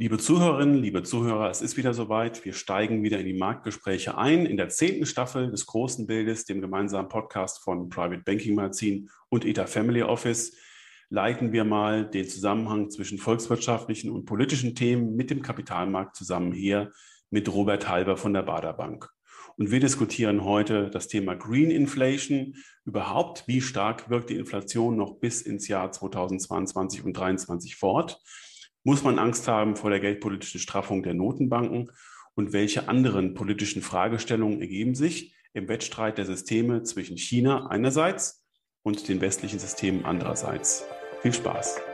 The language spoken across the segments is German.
Liebe Zuhörerinnen, liebe Zuhörer, es ist wieder soweit. Wir steigen wieder in die Marktgespräche ein. In der zehnten Staffel des Großen Bildes, dem gemeinsamen Podcast von Private Banking Magazin und ETA Family Office, leiten wir mal den Zusammenhang zwischen volkswirtschaftlichen und politischen Themen mit dem Kapitalmarkt zusammen her mit Robert Halber von der Bader Bank. Und wir diskutieren heute das Thema Green Inflation. Überhaupt, wie stark wirkt die Inflation noch bis ins Jahr 2022 und 2023 fort? Muss man Angst haben vor der geldpolitischen Straffung der Notenbanken? Und welche anderen politischen Fragestellungen ergeben sich im Wettstreit der Systeme zwischen China einerseits und den westlichen Systemen andererseits? Viel Spaß!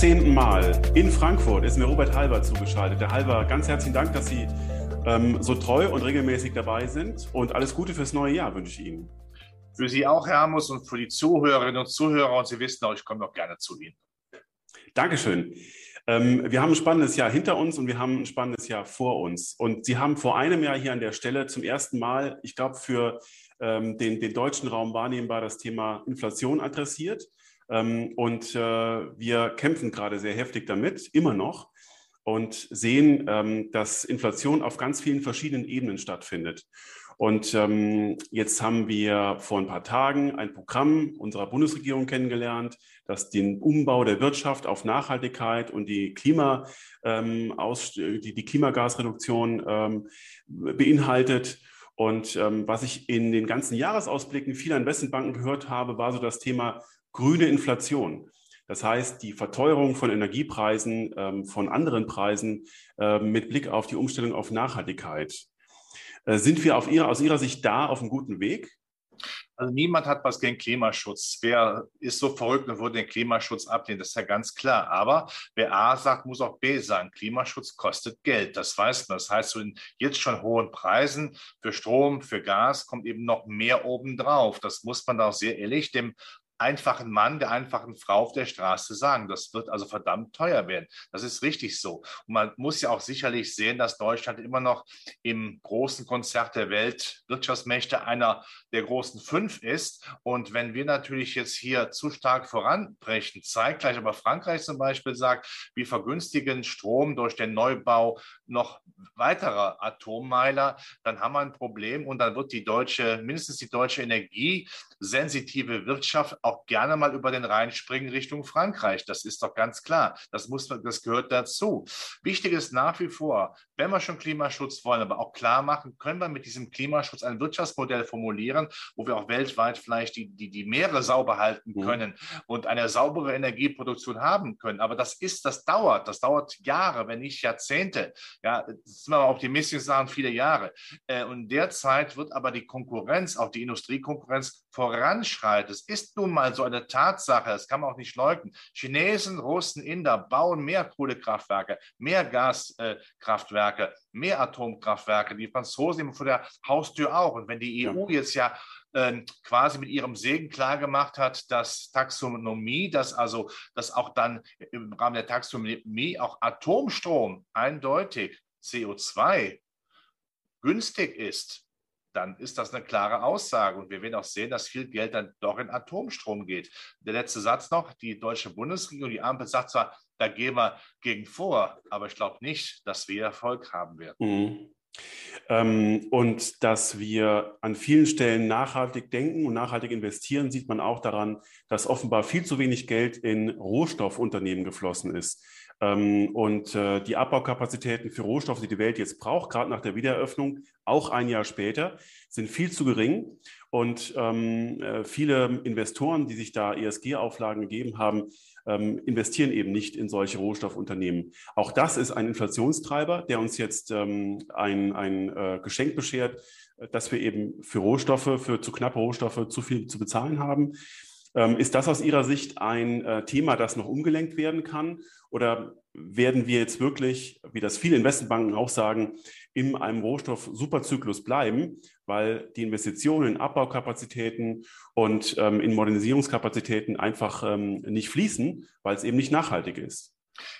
Zum zehnten Mal in Frankfurt ist mir Robert Halber zugeschaltet. Der Halber, ganz herzlichen Dank, dass Sie ähm, so treu und regelmäßig dabei sind und alles Gute fürs neue Jahr wünsche ich Ihnen. Für Sie auch, Herr Amos, und für die Zuhörerinnen und Zuhörer. Und Sie wissen auch, ich komme noch gerne zu Ihnen. Dankeschön. Ähm, wir haben ein spannendes Jahr hinter uns und wir haben ein spannendes Jahr vor uns. Und Sie haben vor einem Jahr hier an der Stelle zum ersten Mal, ich glaube, für ähm, den, den deutschen Raum wahrnehmbar das Thema Inflation adressiert. Ähm, und äh, wir kämpfen gerade sehr heftig damit, immer noch, und sehen, ähm, dass Inflation auf ganz vielen verschiedenen Ebenen stattfindet. Und ähm, jetzt haben wir vor ein paar Tagen ein Programm unserer Bundesregierung kennengelernt, das den Umbau der Wirtschaft auf Nachhaltigkeit und die, Klima, die, Klimagasreduktion beinhaltet. Und ähm, was ich in den ganzen Jahresausblicken vieler Investmentbanken gehört habe, war so das Thema grüne Inflation. Das heißt, die Verteuerung von Energiepreisen, ähm, von anderen Preisen äh, mit Blick auf die Umstellung auf Nachhaltigkeit. Äh, sind wir ihrer, aus Ihrer Sicht da auf einem guten Weg? Also niemand hat was gegen Klimaschutz. Wer ist so verrückt und würde den Klimaschutz ablehnen? Das ist ja ganz klar. Aber wer A sagt, muss auch B sagen. Klimaschutz kostet Geld. Das weiß man. Das heißt, zu den jetzt schon hohen Preisen für Strom, für Gas kommt eben noch mehr obendrauf. Das muss man da auch sehr ehrlich dem einfachen Mann, der einfachen Frau auf der Straße sagen. Das wird also verdammt teuer werden. Das ist richtig so. Und man muss ja auch sicherlich sehen, dass Deutschland immer noch im großen Konzert der Weltwirtschaftsmächte einer der großen fünf ist. Und wenn wir natürlich jetzt hier zu stark voranbrechen, zeitgleich aber Frankreich zum Beispiel sagt, wir vergünstigen Strom durch den Neubau noch weiterer Atommeiler, dann haben wir ein Problem und dann wird die deutsche, mindestens die deutsche energiesensitive Wirtschaft auch gerne mal über den Rhein springen Richtung Frankreich. Das ist doch ganz klar. Das muss das gehört dazu. Wichtig ist nach wie vor, wenn wir schon Klimaschutz wollen, aber auch klar machen, können wir mit diesem Klimaschutz ein Wirtschaftsmodell formulieren, wo wir auch weltweit vielleicht die, die, die Meere sauber halten mhm. können mhm. und eine saubere Energieproduktion haben können. Aber das ist, das dauert, das dauert Jahre, wenn nicht Jahrzehnte. Ja, sind wir optimistisch sagen, viele Jahre. Äh, und derzeit wird aber die Konkurrenz, auch die Industriekonkurrenz voranschreiten. Es ist nun mal so eine Tatsache, das kann man auch nicht leugnen. Chinesen, Russen, Inder bauen mehr Kohlekraftwerke, mehr Gaskraftwerke, mehr Atomkraftwerke. Die Franzosen vor der Haustür auch. Und wenn die EU jetzt ja ähm, quasi mit ihrem Segen klargemacht hat, dass Taxonomie, dass also, dass auch dann im Rahmen der Taxonomie auch Atomstrom eindeutig CO2 günstig ist, dann ist das eine klare Aussage. Und wir werden auch sehen, dass viel Geld dann doch in Atomstrom geht. Der letzte Satz noch, die deutsche Bundesregierung, die Ampel sagt zwar, da gehen wir gegen vor, aber ich glaube nicht, dass wir Erfolg haben werden. Mhm. Ähm, und dass wir an vielen Stellen nachhaltig denken und nachhaltig investieren, sieht man auch daran, dass offenbar viel zu wenig Geld in Rohstoffunternehmen geflossen ist. Ähm, und äh, die Abbaukapazitäten für Rohstoffe, die die Welt jetzt braucht, gerade nach der Wiedereröffnung, auch ein Jahr später, sind viel zu gering. Und ähm, äh, viele Investoren, die sich da ESG-Auflagen gegeben haben, ähm, investieren eben nicht in solche Rohstoffunternehmen. Auch das ist ein Inflationstreiber, der uns jetzt ein, ein äh, Geschenk beschert, dass wir eben für Rohstoffe, für zu knappe Rohstoffe zu viel zu bezahlen haben. Ähm, ist das aus Ihrer Sicht ein äh, Thema, das noch umgelenkt werden kann? Oder werden wir jetzt wirklich, wie das viele Investmentbanken auch sagen, in einem Rohstoff-Superzyklus bleiben, weil die Investitionen in Abbaukapazitäten und ähm, in Modernisierungskapazitäten einfach ähm, nicht fließen, weil es eben nicht nachhaltig ist.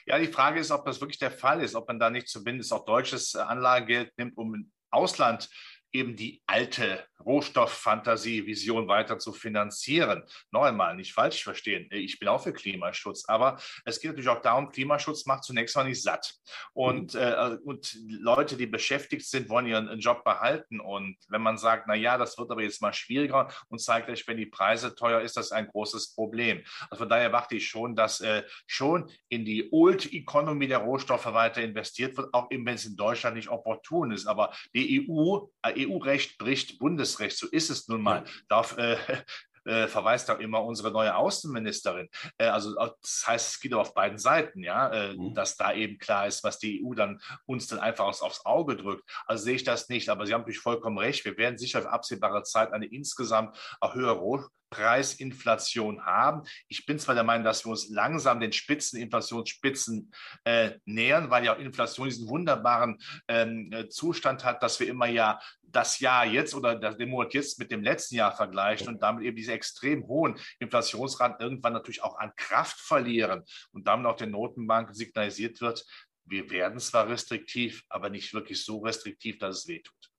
Ja, die Frage ist, ob das wirklich der Fall ist, ob man da nicht zumindest auch deutsches Anlagegeld nimmt, um im Ausland eben die alte Rohstofffantasie, Vision weiter zu finanzieren. Noch einmal, nicht falsch verstehen, ich bin auch für Klimaschutz, aber es geht natürlich auch darum, Klimaschutz macht zunächst mal nicht satt. Und, mhm. äh, und Leute, die beschäftigt sind, wollen ihren Job behalten. Und wenn man sagt, na ja, das wird aber jetzt mal schwieriger und zeigt euch, wenn die Preise teuer ist, das ein großes Problem. Also von daher erwarte ich schon, dass äh, schon in die Old Economy der Rohstoffe weiter investiert wird, auch eben wenn es in Deutschland nicht opportun ist. Aber die EU, äh, EU-Recht bricht Bundes Bundesrecht, so ist es nun mal, darf, äh, äh, verweist auch immer unsere neue Außenministerin. Äh, also das heißt, es geht auf beiden Seiten, ja, äh, mhm. dass da eben klar ist, was die EU dann uns dann einfach aufs, aufs Auge drückt. Also sehe ich das nicht, aber Sie haben natürlich vollkommen recht. Wir werden sicher auf absehbare Zeit eine insgesamt auch höhere Preisinflation haben. Ich bin zwar der Meinung, dass wir uns langsam den Spitzen, Inflationsspitzen äh, nähern, weil ja auch Inflation diesen wunderbaren ähm, äh, Zustand hat, dass wir immer ja das Jahr jetzt oder den Monat jetzt mit dem letzten Jahr vergleichen und damit eben diese extrem hohen Inflationsraten irgendwann natürlich auch an Kraft verlieren und damit auch den Notenbanken signalisiert wird, wir werden zwar restriktiv, aber nicht wirklich so restriktiv, dass es wehtut.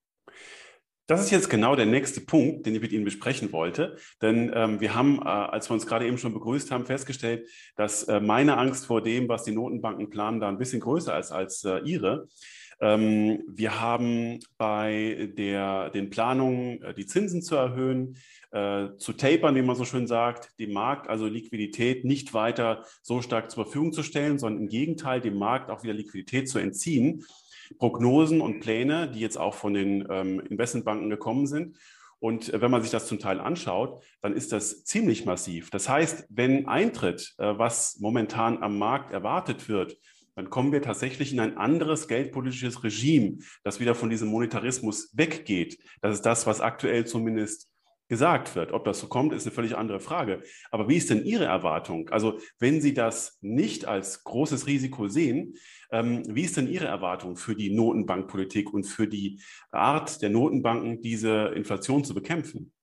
Das ist jetzt genau der nächste Punkt, den ich mit Ihnen besprechen wollte. Denn ähm, wir haben, äh, als wir uns gerade eben schon begrüßt haben, festgestellt, dass äh, meine Angst vor dem, was die Notenbanken planen, da ein bisschen größer ist als äh, Ihre. Ähm, wir haben bei der, den Planungen, äh, die Zinsen zu erhöhen, äh, zu tapern, wie man so schön sagt, dem Markt, also Liquidität, nicht weiter so stark zur Verfügung zu stellen, sondern im Gegenteil, dem Markt auch wieder Liquidität zu entziehen. Prognosen und Pläne, die jetzt auch von den ähm, Investmentbanken gekommen sind. Und äh, wenn man sich das zum Teil anschaut, dann ist das ziemlich massiv. Das heißt, wenn eintritt, äh, was momentan am Markt erwartet wird, dann kommen wir tatsächlich in ein anderes geldpolitisches Regime, das wieder von diesem Monetarismus weggeht. Das ist das, was aktuell zumindest gesagt wird. Ob das so kommt, ist eine völlig andere Frage. Aber wie ist denn Ihre Erwartung? Also wenn Sie das nicht als großes Risiko sehen, ähm, wie ist denn Ihre Erwartung für die Notenbankpolitik und für die Art der Notenbanken, diese Inflation zu bekämpfen?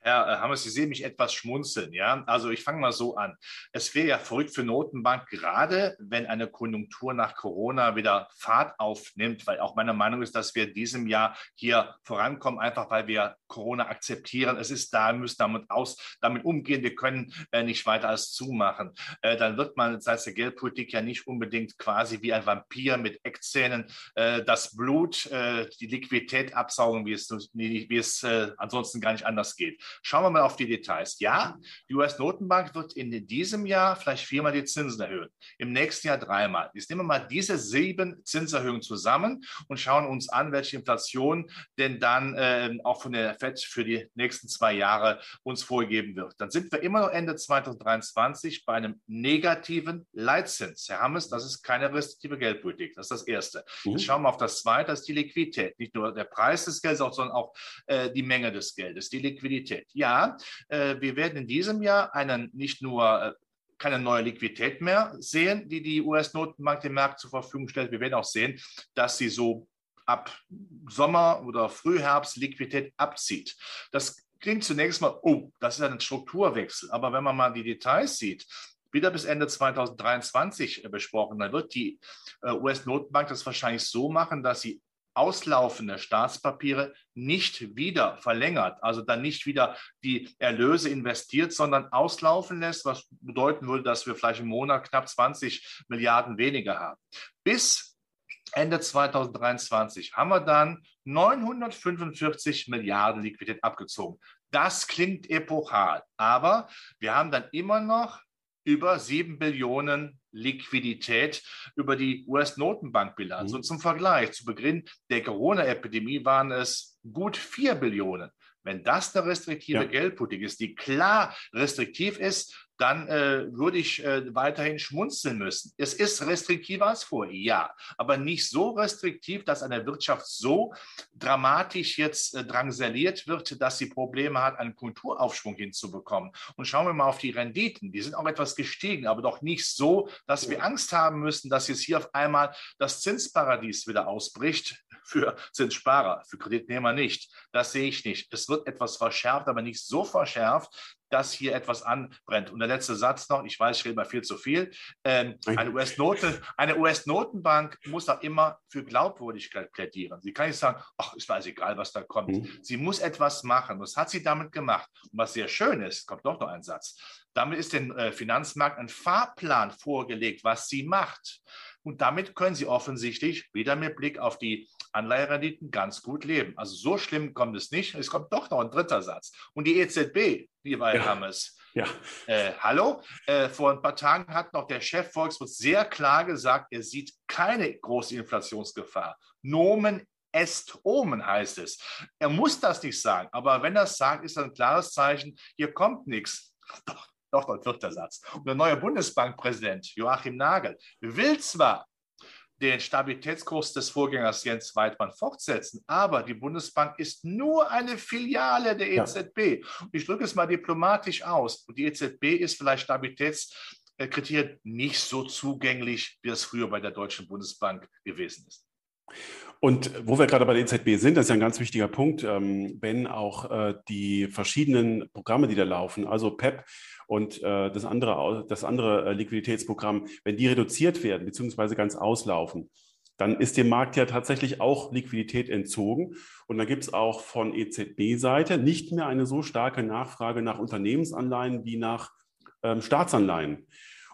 Herr äh, Hammers, Sie sehen mich etwas schmunzeln. Ja? Also ich fange mal so an. Es wäre ja verrückt für Notenbank, gerade wenn eine Konjunktur nach Corona wieder Fahrt aufnimmt, weil auch meine Meinung ist, dass wir in diesem Jahr hier vorankommen, einfach weil wir Corona akzeptieren. Es ist da, wir müssen damit, aus, damit umgehen. Wir können äh, nicht weiter als zumachen. Äh, dann wird man seitens der Geldpolitik ja nicht unbedingt quasi wie ein Vampir mit Eckzähnen äh, das Blut, äh, die Liquidität absaugen, wie es, wie es äh, ansonsten gar nicht anders geht. Schauen wir mal auf die Details. Ja, die US-Notenbank wird in diesem Jahr vielleicht viermal die Zinsen erhöhen, im nächsten Jahr dreimal. Jetzt nehmen wir mal diese sieben Zinserhöhungen zusammen und schauen uns an, welche Inflation denn dann äh, auch von der FED für die nächsten zwei Jahre uns vorgegeben wird. Dann sind wir immer noch Ende 2023 bei einem negativen Leitzins. Herr Hammes, das ist keine restriktive Geldpolitik. Das ist das Erste. Mhm. Jetzt schauen wir auf das Zweite, das ist die Liquidität. Nicht nur der Preis des Geldes, sondern auch äh, die Menge des Geldes, die Liquidität. Ja, äh, wir werden in diesem Jahr einen nicht nur äh, keine neue Liquidität mehr sehen, die die US-Notenbank dem Markt zur Verfügung stellt. Wir werden auch sehen, dass sie so ab Sommer oder Frühherbst Liquidität abzieht. Das klingt zunächst mal, oh, das ist ein Strukturwechsel. Aber wenn man mal die Details sieht, wieder bis Ende 2023 äh, besprochen, dann wird die US-Notenbank das wahrscheinlich so machen, dass sie auslaufende Staatspapiere nicht wieder verlängert, also dann nicht wieder die Erlöse investiert, sondern auslaufen lässt, was bedeuten würde, dass wir vielleicht im Monat knapp 20 Milliarden weniger haben. Bis Ende 2023 haben wir dann 945 Milliarden Liquidität abgezogen. Das klingt epochal, aber wir haben dann immer noch über 7 Billionen Liquidität über die US-Notenbankbilanz. Mhm. Und zum Vergleich, zu Beginn der Corona-Epidemie waren es gut 4 Billionen. Wenn das eine restriktive ja. Geldpolitik ist, die klar restriktiv ist, dann äh, würde ich äh, weiterhin schmunzeln müssen. Es ist restriktiver als vorher, ja, aber nicht so restriktiv, dass eine Wirtschaft so dramatisch jetzt äh, drangsaliert wird, dass sie Probleme hat, einen Kulturaufschwung hinzubekommen. Und schauen wir mal auf die Renditen. Die sind auch etwas gestiegen, aber doch nicht so, dass wir Angst haben müssen, dass jetzt hier auf einmal das Zinsparadies wieder ausbricht für Zinssparer, für Kreditnehmer nicht. Das sehe ich nicht. Es wird etwas verschärft, aber nicht so verschärft, dass hier etwas anbrennt. Und der letzte Satz noch, ich weiß, ich rede mal viel zu viel. Ähm, eine US-Notenbank US muss auch immer für Glaubwürdigkeit plädieren. Sie kann nicht sagen, ach, ist mir egal, was da kommt. Mhm. Sie muss etwas machen. Was hat sie damit gemacht? Und was sehr schön ist, kommt doch noch ein Satz. Damit ist dem äh, Finanzmarkt ein Fahrplan vorgelegt, was sie macht. Und damit können sie offensichtlich wieder mit Blick auf die Anleiherenditen ganz gut leben. Also so schlimm kommt es nicht. Es kommt doch noch ein dritter Satz. Und die EZB, wie weit ja. haben es? Ja. Äh, hallo, äh, vor ein paar Tagen hat noch der Chef Volkswirt sehr klar gesagt, er sieht keine große Inflationsgefahr. Nomen est omen heißt es. Er muss das nicht sagen, aber wenn er es sagt, ist das ein klares Zeichen, hier kommt nichts. Doch, doch, dort wird der Satz. Und der neue Bundesbankpräsident Joachim Nagel will zwar den Stabilitätskurs des Vorgängers Jens Weidmann fortsetzen. Aber die Bundesbank ist nur eine Filiale der EZB. Ja. Und ich drücke es mal diplomatisch aus. Und die EZB ist vielleicht Stabilitätskriterien nicht so zugänglich, wie es früher bei der Deutschen Bundesbank gewesen ist. Und wo wir gerade bei der EZB sind, das ist ja ein ganz wichtiger Punkt, ähm, wenn auch äh, die verschiedenen Programme, die da laufen, also PEP und äh, das andere, das andere äh, Liquiditätsprogramm, wenn die reduziert werden bzw. ganz auslaufen, dann ist dem Markt ja tatsächlich auch Liquidität entzogen. Und da gibt es auch von EZB-Seite nicht mehr eine so starke Nachfrage nach Unternehmensanleihen wie nach ähm, Staatsanleihen.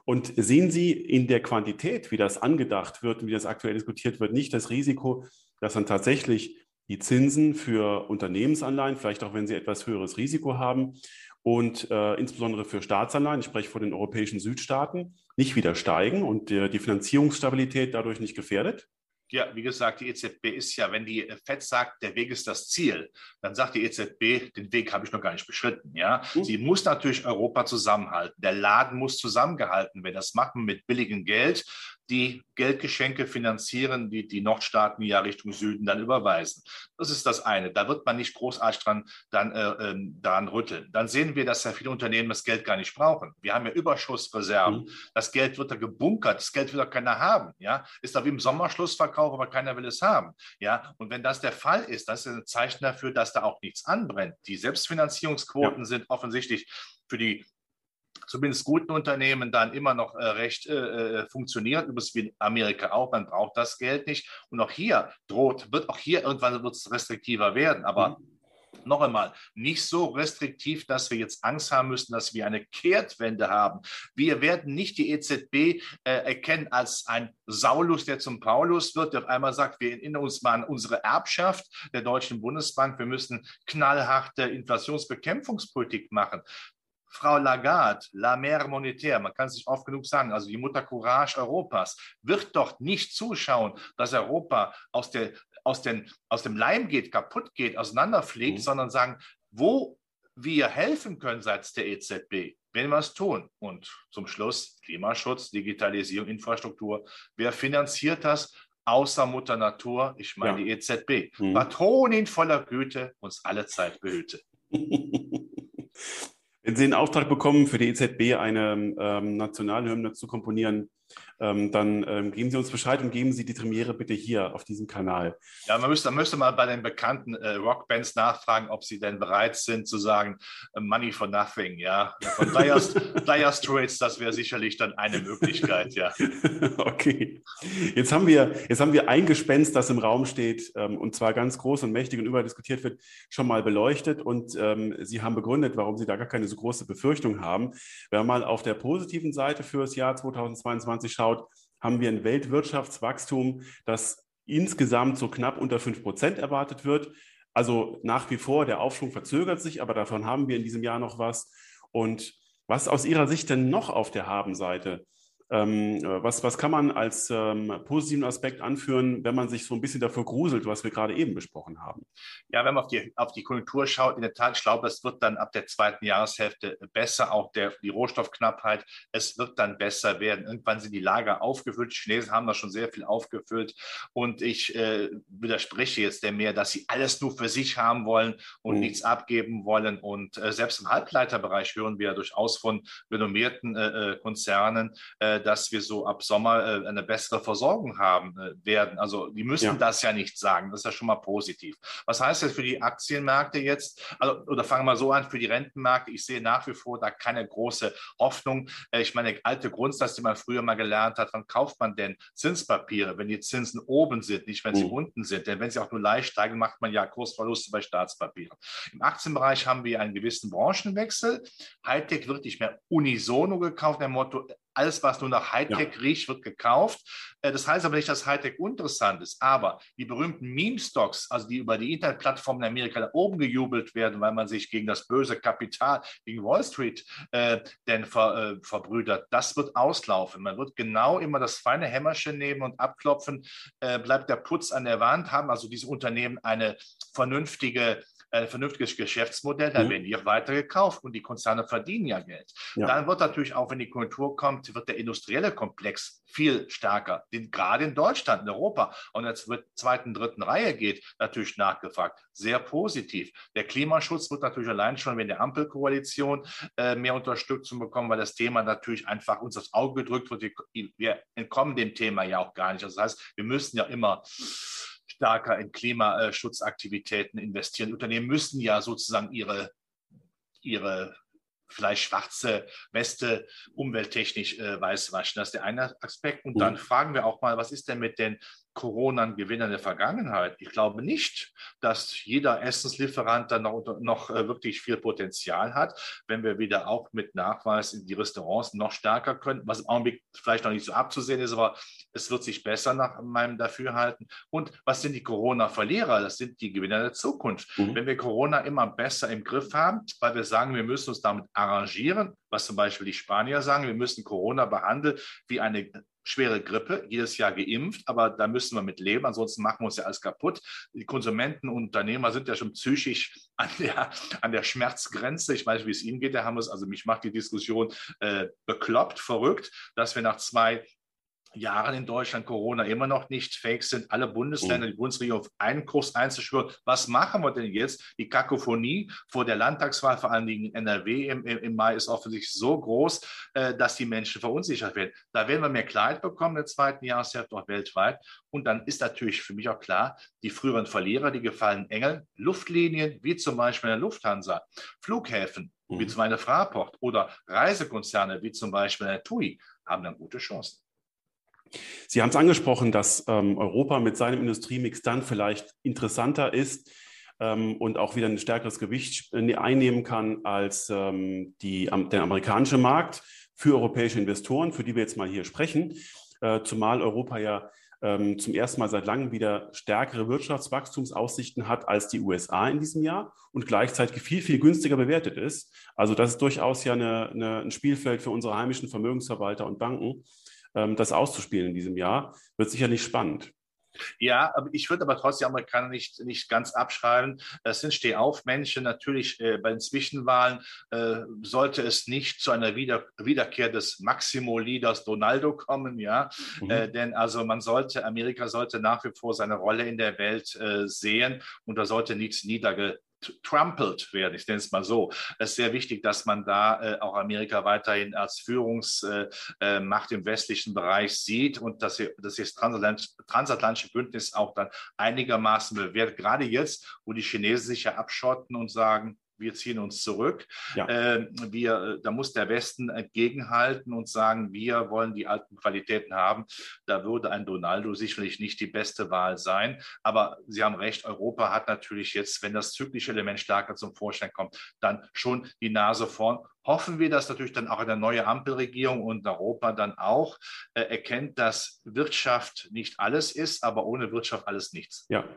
Und sehen Sie in der Quantität, wie das angedacht wird und wie das aktuell diskutiert wird, nicht das Risiko, dass dann tatsächlich die Zinsen für Unternehmensanleihen, vielleicht auch wenn sie etwas höheres Risiko haben und äh, insbesondere für Staatsanleihen, ich spreche von den europäischen Südstaaten, nicht wieder steigen und äh, die Finanzierungsstabilität dadurch nicht gefährdet? Ja, wie gesagt, die EZB ist ja, wenn die FED sagt, der Weg ist das Ziel, dann sagt die EZB, den Weg habe ich noch gar nicht beschritten. Ja, mhm. sie muss natürlich Europa zusammenhalten. Der Laden muss zusammengehalten werden. Das macht man mit billigem Geld die Geldgeschenke finanzieren, die die Nordstaaten ja Richtung Süden dann überweisen. Das ist das eine. Da wird man nicht großartig dran, dann, äh, ähm, daran rütteln. Dann sehen wir, dass ja viele Unternehmen das Geld gar nicht brauchen. Wir haben ja Überschussreserven. Mhm. Das Geld wird da gebunkert. Das Geld will doch keiner haben. Ja? Ist da wie im Sommerschlussverkauf, aber keiner will es haben. Ja? Und wenn das der Fall ist, das ist ein Zeichen dafür, dass da auch nichts anbrennt. Die Selbstfinanzierungsquoten ja. sind offensichtlich für die zumindest guten Unternehmen dann immer noch äh, recht äh, äh funktioniert, übrigens wie in Amerika auch, man braucht das Geld nicht. Und auch hier droht, wird auch hier irgendwann wird es restriktiver werden. Aber mhm. noch einmal, nicht so restriktiv, dass wir jetzt Angst haben müssen, dass wir eine Kehrtwende haben. Wir werden nicht die EZB äh, erkennen als ein Saulus, der zum Paulus wird, der auf einmal sagt, wir erinnern uns mal an unsere Erbschaft der Deutschen Bundesbank. Wir müssen knallharte Inflationsbekämpfungspolitik machen. Frau Lagarde, la mère monétaire, man kann es nicht oft genug sagen, also die Mutter Courage Europas, wird doch nicht zuschauen, dass Europa aus, der, aus, den, aus dem Leim geht, kaputt geht, auseinanderfliegt, mhm. sondern sagen, wo wir helfen können seitens der EZB, wenn wir es tun. Und zum Schluss Klimaschutz, Digitalisierung, Infrastruktur. Wer finanziert das? Außer Mutter Natur, ich meine ja. die EZB. Mhm. Patronin voller Güte, uns alle Zeit behüte. Wenn Sie den Auftrag bekommen, für die EZB eine ähm, Nationalhymne zu komponieren, ähm, dann ähm, geben Sie uns Bescheid und geben Sie die Premiere bitte hier auf diesem Kanal. Ja, man müsste, man müsste mal bei den bekannten äh, Rockbands nachfragen, ob sie denn bereit sind zu sagen, äh, Money for Nothing, ja. Von Dire, Dire Straits, das wäre sicherlich dann eine Möglichkeit, ja. okay. Jetzt haben wir, jetzt haben wir ein Gespenst, das im Raum steht ähm, und zwar ganz groß und mächtig und überall diskutiert wird, schon mal beleuchtet und ähm, Sie haben begründet, warum Sie da gar keine so große Befürchtung haben. Wenn man mal auf der positiven Seite für das Jahr 2022 schaut, anschaut, haben wir ein Weltwirtschaftswachstum, das insgesamt so knapp unter 5 Prozent erwartet wird. Also nach wie vor, der Aufschwung verzögert sich, aber davon haben wir in diesem Jahr noch was. Und was aus Ihrer Sicht denn noch auf der Habenseite was, was kann man als ähm, positiven Aspekt anführen, wenn man sich so ein bisschen dafür gruselt, was wir gerade eben besprochen haben? Ja, wenn man auf die, auf die Konjunktur schaut, in der Tat, ich glaube, es wird dann ab der zweiten Jahreshälfte besser, auch der, die Rohstoffknappheit, es wird dann besser werden. Irgendwann sind die Lager aufgefüllt. Die Chinesen haben da schon sehr viel aufgefüllt. Und ich äh, widerspreche jetzt der mehr, dass sie alles nur für sich haben wollen und mhm. nichts abgeben wollen. Und äh, selbst im Halbleiterbereich hören wir durchaus von renommierten äh, äh Konzernen, äh, dass wir so ab Sommer äh, eine bessere Versorgung haben äh, werden. Also die müssen ja. das ja nicht sagen. Das ist ja schon mal positiv. Was heißt das für die Aktienmärkte jetzt? Also, oder fangen wir so an, für die Rentenmärkte. Ich sehe nach wie vor da keine große Hoffnung. Äh, ich meine, alte Grundsatz, die man früher mal gelernt hat, wann kauft man denn Zinspapiere, wenn die Zinsen oben sind, nicht wenn sie mhm. unten sind. Denn wenn sie auch nur leicht steigen, macht man ja Kursverluste bei Staatspapieren. Im Aktienbereich haben wir einen gewissen Branchenwechsel. Hightech wird nicht mehr unisono gekauft, der Motto, alles, was nur nach Hightech ja. riecht, wird gekauft. Äh, das heißt aber nicht, dass Hightech uninteressant ist. Aber die berühmten Meme-Stocks, also die über die Internetplattformen in Amerika da oben gejubelt werden, weil man sich gegen das böse Kapital, gegen Wall Street äh, denn ver, äh, verbrüdert, das wird auslaufen. Man wird genau immer das feine Hämmerchen nehmen und abklopfen. Äh, bleibt der Putz an der Wand, haben also diese Unternehmen eine vernünftige ein vernünftiges Geschäftsmodell, dann mhm. werden die auch weiter gekauft und die Konzerne verdienen ja Geld. Ja. Dann wird natürlich auch, wenn die Konjunktur kommt, wird der industrielle Komplex viel stärker. Den, gerade in Deutschland, in Europa und in der zweiten, dritten Reihe geht, natürlich nachgefragt. Sehr positiv. Der Klimaschutz wird natürlich allein schon, wenn der Ampelkoalition äh, mehr Unterstützung bekommen, weil das Thema natürlich einfach uns aufs Auge gedrückt wird. Wir, wir entkommen dem Thema ja auch gar nicht. Das heißt, wir müssen ja immer stärker in Klimaschutzaktivitäten investieren. Die Unternehmen müssen ja sozusagen ihre, ihre vielleicht schwarze Weste umwelttechnisch äh, weiß waschen. Das ist der eine Aspekt. Und dann fragen wir auch mal, was ist denn mit den Corona-Gewinner der Vergangenheit. Ich glaube nicht, dass jeder Essenslieferant dann noch, noch äh, wirklich viel Potenzial hat, wenn wir wieder auch mit Nachweis in die Restaurants noch stärker können, was im Augenblick vielleicht noch nicht so abzusehen ist, aber es wird sich besser nach meinem Dafürhalten. Und was sind die Corona-Verlierer? Das sind die Gewinner der Zukunft. Mhm. Wenn wir Corona immer besser im Griff haben, weil wir sagen, wir müssen uns damit arrangieren, was zum Beispiel die Spanier sagen, wir müssen Corona behandeln wie eine schwere Grippe, jedes Jahr geimpft, aber da müssen wir mit leben, ansonsten machen wir uns ja alles kaputt. Die Konsumenten und Unternehmer sind ja schon psychisch an der, an der Schmerzgrenze. Ich weiß nicht, wie es Ihnen geht, Herr Hammers. Also mich macht die Diskussion äh, bekloppt, verrückt, dass wir nach zwei Jahren in Deutschland Corona immer noch nicht fake sind, alle Bundesländer, mhm. die Bundesregierung auf einen Kurs einzuschwören. Was machen wir denn jetzt? Die Kakophonie vor der Landtagswahl, vor allen Dingen in NRW im, im Mai, ist offensichtlich so groß, äh, dass die Menschen verunsichert werden. Da werden wir mehr Klarheit bekommen der zweiten Jahreshälfte, auch weltweit. Und dann ist natürlich für mich auch klar, die früheren Verlierer, die gefallen Engeln, Luftlinien, wie zum Beispiel der Lufthansa, Flughäfen, mhm. wie zum Beispiel Fraport oder Reisekonzerne, wie zum Beispiel der TUI, haben dann gute Chancen. Sie haben es angesprochen, dass ähm, Europa mit seinem Industriemix dann vielleicht interessanter ist ähm, und auch wieder ein stärkeres Gewicht äh, einnehmen kann als ähm, die, der amerikanische Markt für europäische Investoren, für die wir jetzt mal hier sprechen. Äh, zumal Europa ja ähm, zum ersten Mal seit langem wieder stärkere Wirtschaftswachstumsaussichten hat als die USA in diesem Jahr und gleichzeitig viel, viel günstiger bewertet ist. Also das ist durchaus ja eine, eine, ein Spielfeld für unsere heimischen Vermögensverwalter und Banken ähm, das auszuspielen in diesem Jahr, wird sicherlich spannend. Ja, ich würde aber trotzdem Amerikaner nicht, nicht ganz abschreiben. Das sind Stehaufmännchen. Natürlich äh, bei den Zwischenwahlen äh, sollte es nicht zu einer Wieder Wiederkehr des Maximo-Leaders Donaldo kommen, ja. Mhm. Äh, denn also man sollte, Amerika sollte nach wie vor seine Rolle in der Welt äh, sehen und da sollte nichts niederge trumpelt werden, ich nenne es mal so. Es ist sehr wichtig, dass man da äh, auch Amerika weiterhin als Führungsmacht äh, äh im westlichen Bereich sieht und dass, sie, dass das transatlantische Bündnis auch dann einigermaßen bewertet. Gerade jetzt, wo die Chinesen sich ja abschotten und sagen, wir ziehen uns zurück. Ja. Ähm, wir, da muss der Westen entgegenhalten und sagen, wir wollen die alten Qualitäten haben. Da würde ein Donaldo sicherlich nicht die beste Wahl sein. Aber Sie haben recht, Europa hat natürlich jetzt, wenn das zyklische Element stärker zum Vorschein kommt, dann schon die Nase vorn. Hoffen wir, dass natürlich dann auch eine neue Ampelregierung und Europa dann auch äh, erkennt, dass Wirtschaft nicht alles ist, aber ohne Wirtschaft alles nichts. Ja,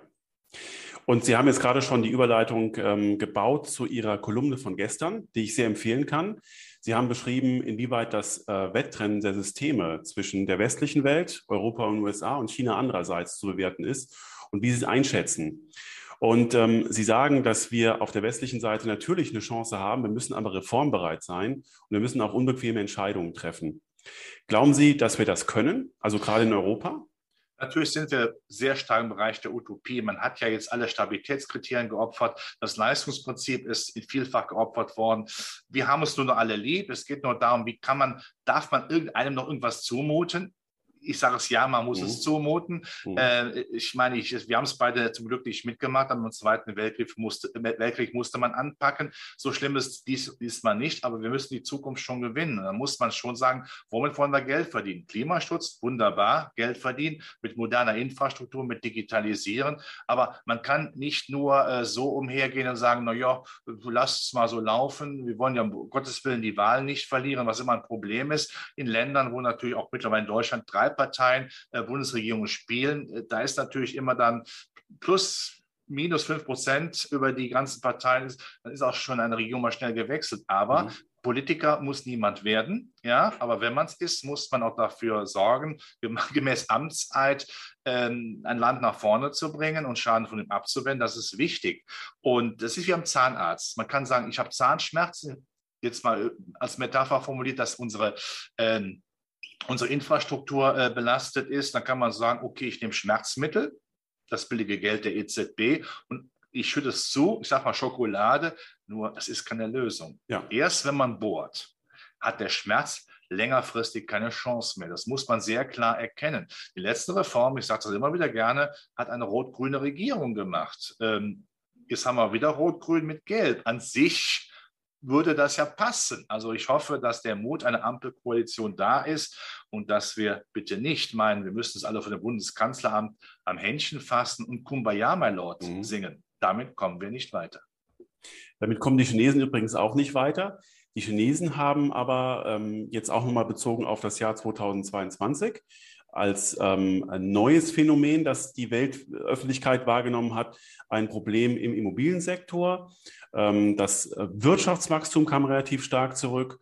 und Sie haben jetzt gerade schon die Überleitung ähm, gebaut zu Ihrer Kolumne von gestern, die ich sehr empfehlen kann. Sie haben beschrieben, inwieweit das äh, Wettrennen der Systeme zwischen der westlichen Welt, Europa und USA und China andererseits zu bewerten ist und wie Sie es einschätzen. Und ähm, Sie sagen, dass wir auf der westlichen Seite natürlich eine Chance haben, wir müssen aber reformbereit sein und wir müssen auch unbequeme Entscheidungen treffen. Glauben Sie, dass wir das können, also gerade in Europa? Natürlich sind wir sehr stark im Bereich der Utopie. Man hat ja jetzt alle Stabilitätskriterien geopfert. Das Leistungsprinzip ist vielfach geopfert worden. Wir haben es nur noch alle lieb. Es geht nur darum, wie kann man, darf man irgendeinem noch irgendwas zumuten? Ich sage es ja, man muss mhm. es zumuten. Mhm. Äh, ich meine, ich, wir haben es beide zum Glück nicht mitgemacht. Am Zweiten Weltkrieg musste, Weltkrieg musste man anpacken. So schlimm ist dies diesmal nicht, aber wir müssen die Zukunft schon gewinnen. Da muss man schon sagen, womit wollen wir Geld verdienen? Klimaschutz, wunderbar, Geld verdienen mit moderner Infrastruktur, mit Digitalisieren. Aber man kann nicht nur äh, so umhergehen und sagen, naja, lass es mal so laufen. Wir wollen ja um Gottes Willen die Wahlen nicht verlieren, was immer ein Problem ist. In Ländern, wo natürlich auch mittlerweile in Deutschland drei Parteien äh, Bundesregierungen spielen. Äh, da ist natürlich immer dann plus minus fünf Prozent über die ganzen Parteien, dann ist auch schon eine Regierung mal schnell gewechselt. Aber mhm. Politiker muss niemand werden, ja, aber wenn man es ist, muss man auch dafür sorgen, gemäß Amtseid ähm, ein Land nach vorne zu bringen und Schaden von ihm abzuwenden. Das ist wichtig. Und das ist wie am Zahnarzt. Man kann sagen, ich habe Zahnschmerzen, jetzt mal als Metapher formuliert, dass unsere ähm, unsere Infrastruktur äh, belastet ist, dann kann man sagen, okay, ich nehme Schmerzmittel, das billige Geld der EZB und ich schütte es zu, ich sage mal Schokolade, nur es ist keine Lösung. Ja. Erst wenn man bohrt, hat der Schmerz längerfristig keine Chance mehr. Das muss man sehr klar erkennen. Die letzte Reform, ich sage das immer wieder gerne, hat eine rot-grüne Regierung gemacht. Ähm, jetzt haben wir wieder rot-grün mit Gelb. An sich würde das ja passen. Also ich hoffe, dass der Mut einer Ampelkoalition da ist und dass wir bitte nicht meinen, wir müssen es alle von dem Bundeskanzleramt am Händchen fassen und Kumbaya, my Lord, mhm. singen. Damit kommen wir nicht weiter. Damit kommen die Chinesen übrigens auch nicht weiter. Die Chinesen haben aber ähm, jetzt auch nochmal bezogen auf das Jahr 2022 als ähm, ein neues Phänomen, das die Weltöffentlichkeit wahrgenommen hat, ein Problem im Immobiliensektor. Ähm, das Wirtschaftswachstum kam relativ stark zurück.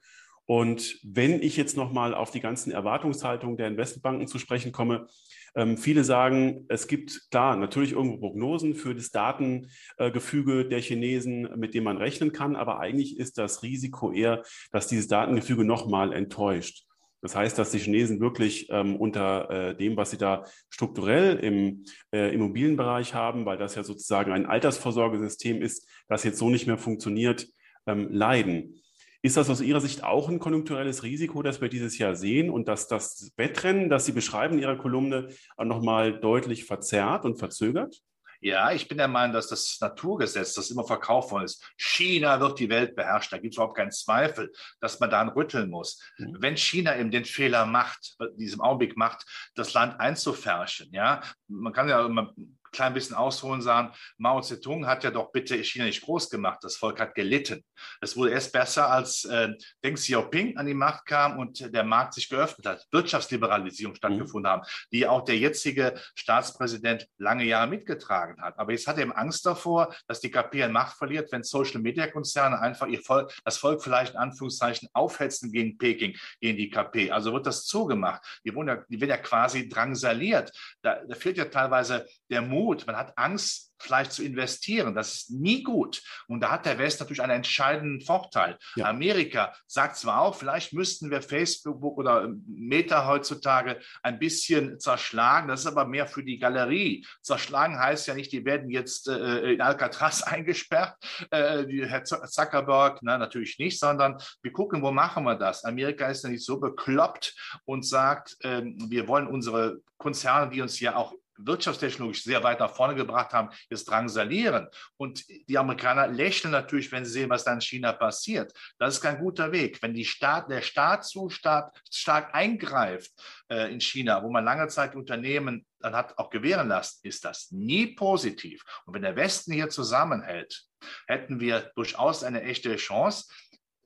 Und wenn ich jetzt nochmal auf die ganzen Erwartungshaltungen der Investmentbanken zu sprechen komme, ähm, viele sagen, es gibt klar natürlich irgendwo Prognosen für das Datengefüge der Chinesen, mit dem man rechnen kann, aber eigentlich ist das Risiko eher, dass dieses Datengefüge nochmal enttäuscht. Das heißt, dass die Chinesen wirklich ähm, unter äh, dem, was sie da strukturell im äh, Immobilienbereich haben, weil das ja sozusagen ein Altersvorsorgesystem ist, das jetzt so nicht mehr funktioniert, ähm, leiden. Ist das aus Ihrer Sicht auch ein konjunkturelles Risiko, das wir dieses Jahr sehen und dass das Wettrennen, das Sie beschreiben in Ihrer Kolumne, nochmal deutlich verzerrt und verzögert? Ja, ich bin der Meinung, dass das Naturgesetz, das immer verkauft worden ist, China wird die Welt beherrschen. Da gibt es überhaupt keinen Zweifel, dass man daran rütteln muss. Mhm. Wenn China eben den Fehler macht, in diesem Augenblick macht, das Land einzufärschen, ja, man kann ja immer klein bisschen ausholen, sagen, Mao Zedong hat ja doch bitte China nicht groß gemacht. Das Volk hat gelitten. Es wurde erst besser, als äh, Deng Xiaoping an die Macht kam und der Markt sich geöffnet hat, Wirtschaftsliberalisierung mhm. stattgefunden mhm. haben, die auch der jetzige Staatspräsident lange Jahre mitgetragen hat. Aber jetzt hat er eben Angst davor, dass die KP an Macht verliert, wenn Social-Media-Konzerne einfach ihr Volk, das Volk vielleicht in Anführungszeichen aufhetzen gegen Peking, gegen die KP. Also wird das zugemacht. Die, ja, die werden ja quasi drangsaliert. Da, da fehlt ja teilweise der Mut, Mut, man hat Angst, vielleicht zu investieren. Das ist nie gut. Und da hat der West natürlich einen entscheidenden Vorteil. Ja. Amerika sagt zwar auch, vielleicht müssten wir Facebook oder Meta heutzutage ein bisschen zerschlagen. Das ist aber mehr für die Galerie. Zerschlagen heißt ja nicht, die werden jetzt äh, in Alcatraz eingesperrt, äh, Herr Zuckerberg, na, natürlich nicht, sondern wir gucken, wo machen wir das? Amerika ist ja nicht so bekloppt und sagt, äh, wir wollen unsere Konzerne, die uns ja auch wirtschaftstechnologisch sehr weit nach vorne gebracht haben, jetzt drangsalieren. Und die Amerikaner lächeln natürlich, wenn sie sehen, was da in China passiert. Das ist kein guter Weg. Wenn die Staat, der Staat zu stark, stark eingreift äh, in China, wo man lange Zeit Unternehmen dann hat auch gewähren lassen, ist das nie positiv. Und wenn der Westen hier zusammenhält, hätten wir durchaus eine echte Chance.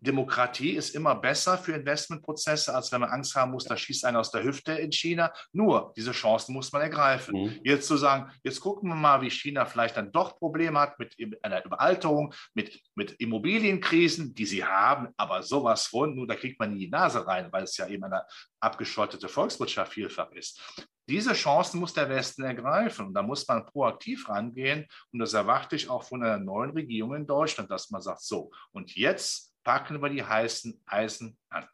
Demokratie ist immer besser für Investmentprozesse, als wenn man Angst haben muss, da schießt einer aus der Hüfte in China. Nur, diese Chancen muss man ergreifen. Mhm. Jetzt zu sagen, jetzt gucken wir mal, wie China vielleicht dann doch Probleme hat mit einer Überalterung, mit, mit Immobilienkrisen, die sie haben, aber sowas von, nur da kriegt man nie die Nase rein, weil es ja eben eine abgeschottete Volkswirtschaft vielfach ist. Diese Chancen muss der Westen ergreifen und da muss man proaktiv rangehen und das erwarte ich auch von einer neuen Regierung in Deutschland, dass man sagt, so, und jetzt packen wir die heißen Eisen an.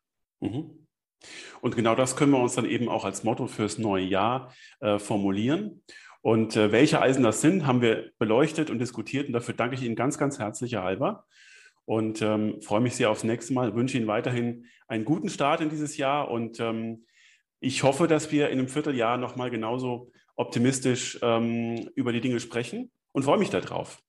Mhm. Und genau das können wir uns dann eben auch als Motto fürs neue Jahr äh, formulieren. Und äh, welche Eisen das sind, haben wir beleuchtet und diskutiert. Und dafür danke ich Ihnen ganz, ganz herzlich, Herr Halber. Und ähm, freue mich sehr aufs nächste Mal. Wünsche Ihnen weiterhin einen guten Start in dieses Jahr. Und ähm, ich hoffe, dass wir in einem Vierteljahr nochmal genauso optimistisch ähm, über die Dinge sprechen und freue mich darauf.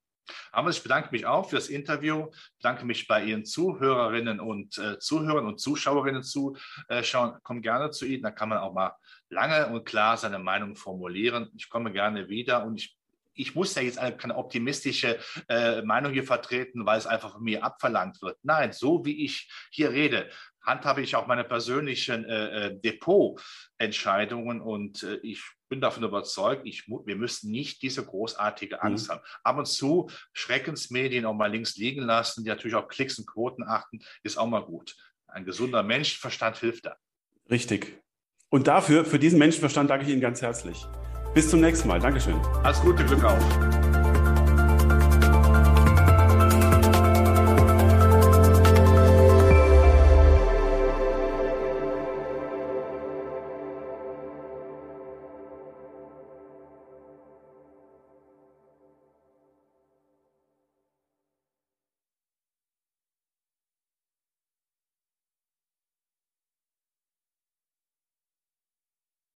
Aber ich bedanke mich auch für das Interview, bedanke mich bei Ihren Zuhörerinnen und äh, Zuhörern und Zuschauerinnen zuschauen. Kommen gerne zu Ihnen, da kann man auch mal lange und klar seine Meinung formulieren. Ich komme gerne wieder und ich ich muss ja jetzt keine optimistische äh, Meinung hier vertreten, weil es einfach von mir abverlangt wird. Nein, so wie ich hier rede, handhabe ich auch meine persönlichen äh, äh Depotentscheidungen und äh, ich bin davon überzeugt, ich, wir müssen nicht diese großartige Angst mhm. haben. Ab und zu Schreckensmedien auch mal links liegen lassen, die natürlich auch Klicks und Quoten achten, ist auch mal gut. Ein gesunder Menschenverstand hilft da. Richtig. Und dafür, für diesen Menschenverstand danke ich Ihnen ganz herzlich. Bis zum nächsten Mal. Dankeschön. Alles Gute, Glück auf.